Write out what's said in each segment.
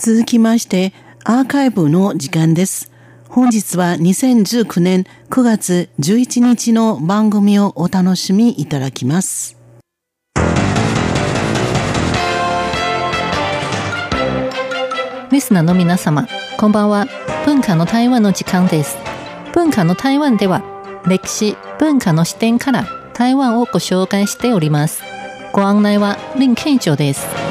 続きまして、アーカイブの時間です。本日は2019年9月11日の番組をお楽しみいただきます。リスナーの皆様、こんばんは。文化の台湾の時間です。文化の台湾では、歴史、文化の視点から台湾をご紹介しております。ご案内は林慶長です。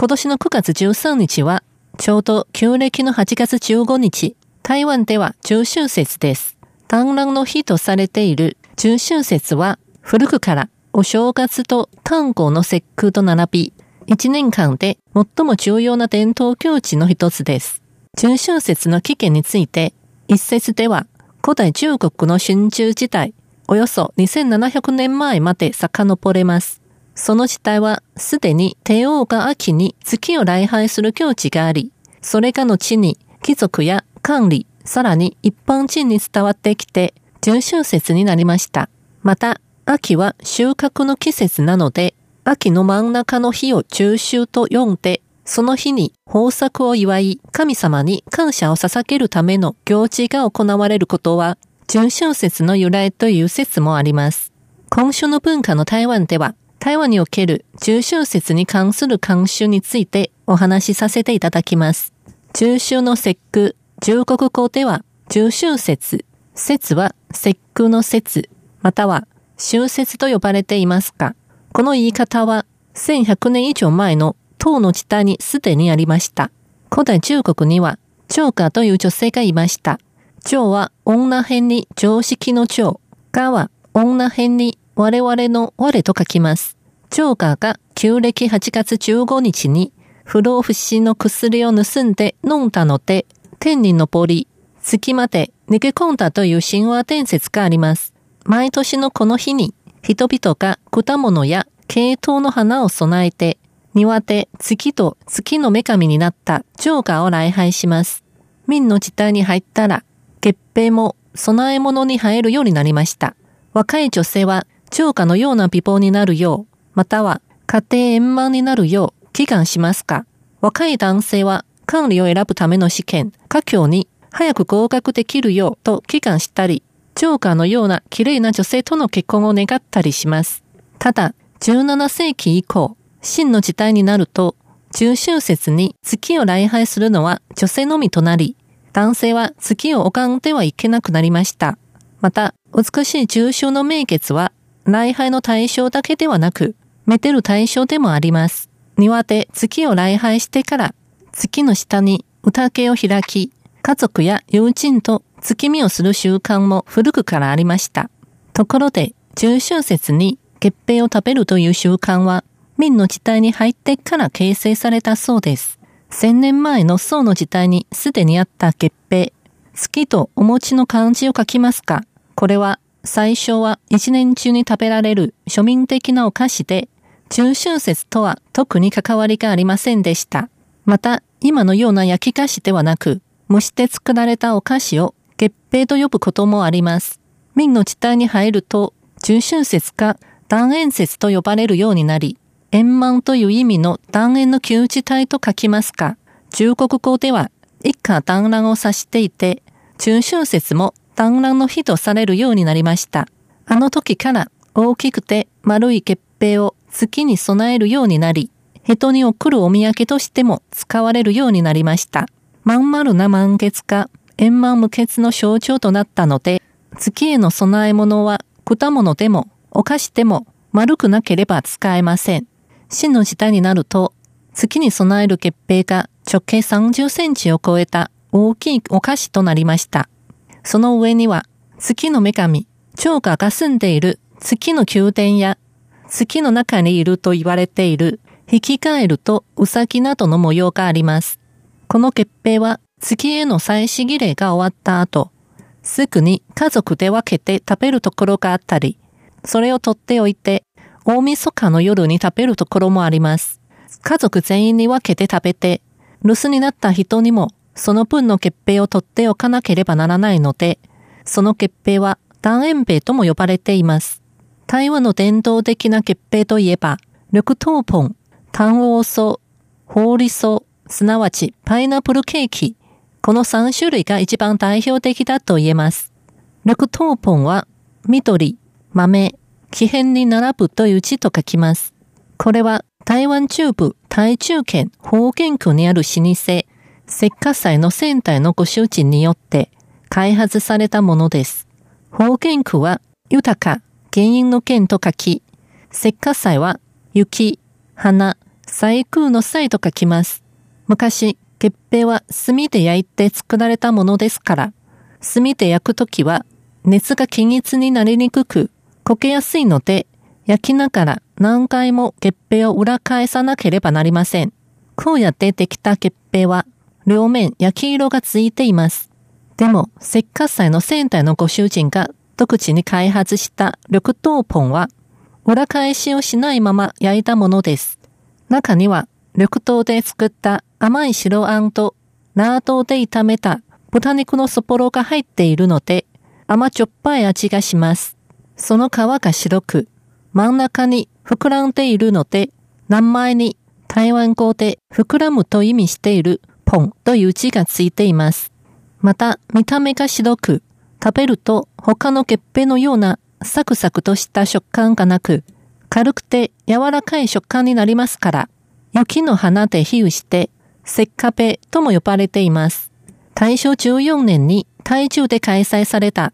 今年の9月13日は、ちょうど旧暦の8月15日、台湾では中秋節です。単乱の日とされている中秋節は、古くからお正月と単語の節句と並び、一年間で最も重要な伝統行事の一つです。中秋節の起源について、一説では、古代中国の春秋時代、およそ2700年前まで遡れます。その時代はすでに帝王が秋に月を礼拝する境地があり、それが後に貴族や管理、さらに一般人に伝わってきて、中秋節になりました。また、秋は収穫の季節なので、秋の真ん中の日を中秋と呼んで、その日に豊作を祝い、神様に感謝を捧げるための行事が行われることは、中秋節の由来という説もあります。今週の文化の台湾では、台湾における中秋節に関する慣習についてお話しさせていただきます。中秋の節句、中国語では中秋節、節は節句の節、または秋節と呼ばれていますが、この言い方は1100年以上前の唐の時代にすでにありました。古代中国には、長家という女性がいました。長は女編に常識の長、家は女編に我々の我と書きます。ジョーカーが旧暦8月15日に不老不死の薬を盗んで飲んだので、天に昇り、月まで逃げ込んだという神話伝説があります。毎年のこの日に、人々が果物や系統の花を備えて、庭で月と月の女神になったジョーカーを礼拝します。明の時代に入ったら、月餅も供え物に入るようになりました。若い女性は超過のような美貌になるよう、または家庭円満になるよう祈願しますか？若い男性は管理を選ぶための試験、家境に早く合格できるようと祈願したり、ジョーカーのような綺麗な女性との結婚を願ったりします。ただ、17世紀以降、真の時代になると、中秋節に月を礼拝するのは女性のみとなり、男性は月を拝んではいけなくなりました。また、美しい中秋の名月は礼拝の対象だけではなく、めでる対象でもあります。庭で月を礼拝してから、月の下に宴を開き、家族や友人と月見をする習慣も古くからありました。ところで、中秋節に月餅を食べるという習慣は、明の時代に入ってから形成されたそうです。千年前の宋の時代にすでにあった月餅、月とお餅の漢字を書きますか？これは最初は一年中に食べられる庶民的なお菓子で、中秋節とは特に関わりがありませんでした。また、今のような焼き菓子ではなく、蒸して作られたお菓子を月餅と呼ぶこともあります。明の地帯に入ると、中秋節か断円節と呼ばれるようになり、円満という意味の断円の旧地帯と書きますか、中国語では一家団らんを指していて、中秋節も産卵の日とされるようになりました。あの時から大きくて丸い月餅を月に備えるようになり、人に送るお土産としても使われるようになりました。まん丸な満月か円満無欠の象徴となったので、月への供え物は果物でもお菓子でも丸くなければ使えません。真の時代になると、月に備える月餅が直径30センチを超えた大きいお菓子となりました。その上には月の女神、長家が住んでいる月の宮殿や月の中にいると言われている引き換えるとウサギなどの模様があります。この結平は月への祭祀儀礼が終わった後、すぐに家族で分けて食べるところがあったり、それを取っておいて大晦日の夜に食べるところもあります。家族全員に分けて食べて、留守になった人にもその分の月餅を取っておかなければならないので、その月餅は断円餅とも呼ばれています。台湾の伝統的な月餅といえば、緑豆ポン、単王草、ホウリ草、すなわちパイナップルケーキ、この3種類が一番代表的だと言えます。緑豆ポは、緑、豆、木片に並ぶという字と書きます。これは台湾中部台中県方言区にある老舗、石化祭の仙台のご主人によって開発されたものです。方言区は豊か、原因の剣と書き、石化祭は雪、花、細空の際と書きます。昔、月餅は炭で焼いて作られたものですから、炭で焼くときは熱が均一になりにくく、焦げやすいので、焼きながら何回も月餅を裏返さなければなりません。こうやってできた月餅は、両面焼き色がついています。でも、石化祭の仙台のご主人が独自に開発した緑豆ポンは、裏返しをしないまま焼いたものです。中には、緑豆で作った甘い白あんと、ナードで炒めた豚肉のそぼろが入っているので、甘じょっぱい味がします。その皮が白く、真ん中に膨らんでいるので、名前に台湾語で膨らむと意味しているポンという字がついています。また、見た目が白く、食べると他の月餅のようなサクサクとした食感がなく、軽くて柔らかい食感になりますから、雪の花で比喩して、石化ペとも呼ばれています。大正14年に台中で開催された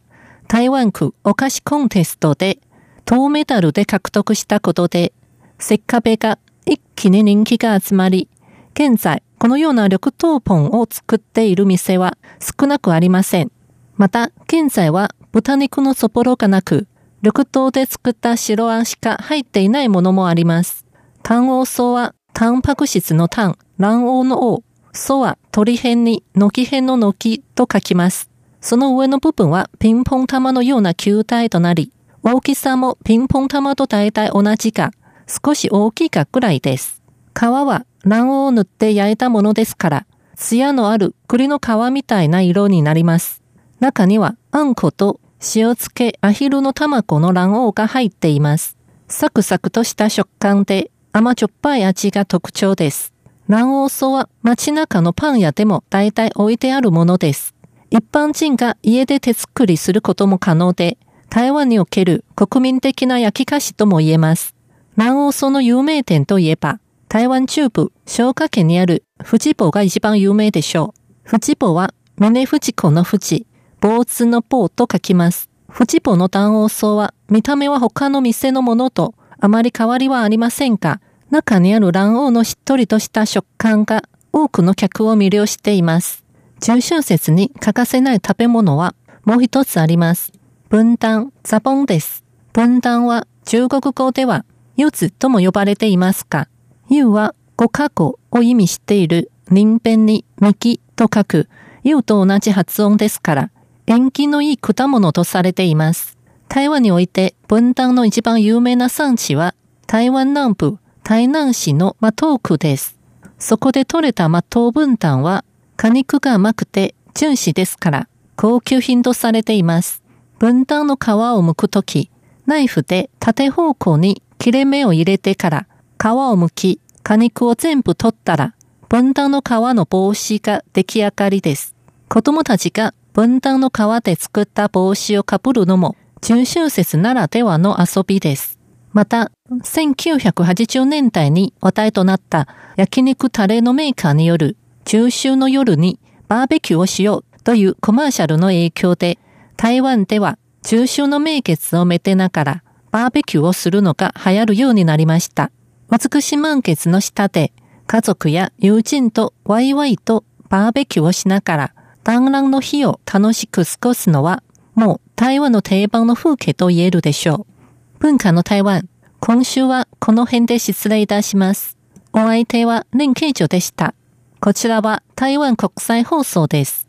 台湾区お菓子コンテストで銅メダルで獲得したことで、石化ペが一気に人気が集まり、現在このような緑豆ポンを作っている店は少なくありません。また、現在は豚肉のそぼろがなく、緑豆で作った白あんしか入っていないものもあります。単王草は、タンパク質の単、卵黄の王、草は鳥辺に軒辺の軒と書きます。その上の部分はピンポン玉のような球体となり、大きさもピンポン玉と大体同じか、少し大きいかくらいです。皮は卵黄を塗って焼いたものですから、艶のある栗の皮みたいな色になります。中にはあんこと塩漬けアヒルの卵の卵黄が入っています。サクサクとした食感で甘じょっぱい味が特徴です。卵黄草は街中のパン屋でも大体置いてあるものです。一般人が家で手作りすることも可能で、台湾における国民的な焼き菓子とも言えます。卵黄草の有名店といえば、台湾中部、彰化県にある富士坊が一番有名でしょう。富士坊は、峰富士子の富士、坊主の坊と書きます。富士坊の卵黄草は、見た目は他の店のものとあまり変わりはありませんが、中にある卵黄のしっとりとした食感が多くの客を魅了しています。中秋節に欠かせない食べ物はもう一つあります。分担、ザボンです。分担は中国語では、柚子とも呼ばれていますが、柚は五カ語を意味している人弁に幹と書く柚と同じ発音ですから、縁起のいい果物とされています。台湾において分担の一番有名な産地は台湾南部台南市のマトー区です。そこで採れたマトウ分担は果肉が甘くて純子ですから高級品とされています。分担の皮を剥くとき、ナイフで縦方向に切れ目を入れてから皮を剥き、果肉を全部取ったら、分担の皮の帽子が出来上がりです。子供たちが分担の皮で作った帽子をかぶるのも、中秋節ならではの遊びです。また、1980年代に話題となった焼肉タレのメーカーによる中秋の夜にバーベキューをしようというコマーシャルの影響で、台湾では中秋の名月をめでながらバーベキューをするのが流行るようになりました。美し満月の下で家族や友人とワイワイとバーベキューをしながら団らの日を楽しく過ごすのはもう台湾の定番の風景と言えるでしょう。文化の台湾、今週はこの辺で失礼いたします。お相手は林慶女でした。こちらは台湾国際放送です。